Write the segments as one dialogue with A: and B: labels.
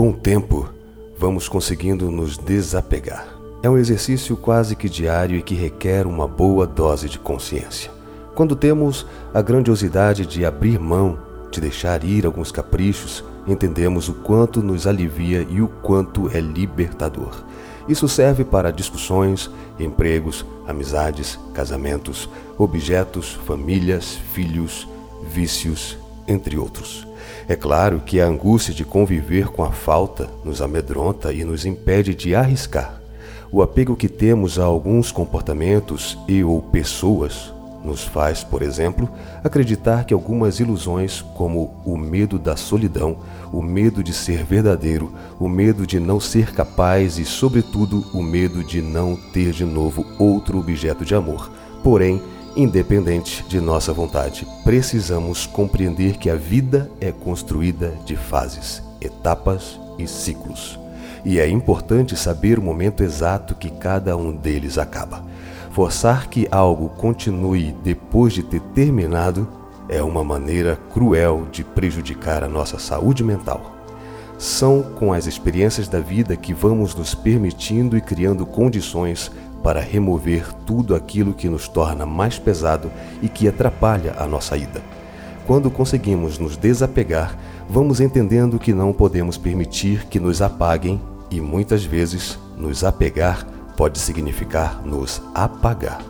A: Com o tempo, vamos conseguindo nos desapegar. É um exercício quase que diário e que requer uma boa dose de consciência. Quando temos a grandiosidade de abrir mão, de deixar ir alguns caprichos, entendemos o quanto nos alivia e o quanto é libertador. Isso serve para discussões, empregos, amizades, casamentos, objetos, famílias, filhos, vícios, entre outros. É claro que a angústia de conviver com a falta nos amedronta e nos impede de arriscar. O apego que temos a alguns comportamentos e ou pessoas nos faz, por exemplo, acreditar que algumas ilusões, como o medo da solidão, o medo de ser verdadeiro, o medo de não ser capaz e, sobretudo, o medo de não ter de novo outro objeto de amor, porém, independente de nossa vontade, precisamos compreender que a vida é construída de fases, etapas e ciclos. E é importante saber o momento exato que cada um deles acaba. Forçar que algo continue depois de ter terminado é uma maneira cruel de prejudicar a nossa saúde mental. São com as experiências da vida que vamos nos permitindo e criando condições para remover tudo aquilo que nos torna mais pesado e que atrapalha a nossa ida. Quando conseguimos nos desapegar, vamos entendendo que não podemos permitir que nos apaguem e muitas vezes nos apegar pode significar nos apagar.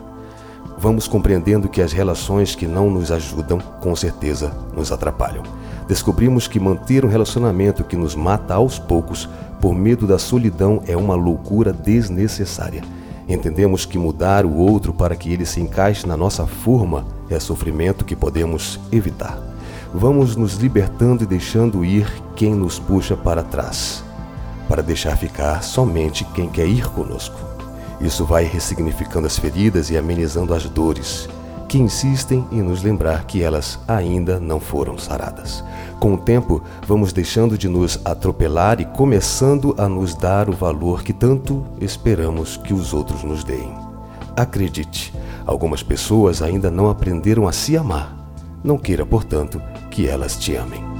A: Vamos compreendendo que as relações que não nos ajudam, com certeza, nos atrapalham. Descobrimos que manter um relacionamento que nos mata aos poucos, por medo da solidão, é uma loucura desnecessária. Entendemos que mudar o outro para que ele se encaixe na nossa forma é sofrimento que podemos evitar. Vamos nos libertando e deixando ir quem nos puxa para trás, para deixar ficar somente quem quer ir conosco. Isso vai ressignificando as feridas e amenizando as dores que insistem em nos lembrar que elas ainda não foram saradas. Com o tempo, vamos deixando de nos atropelar e começando a nos dar o valor que tanto esperamos que os outros nos deem. Acredite, algumas pessoas ainda não aprenderam a se amar. Não queira, portanto, que elas te amem.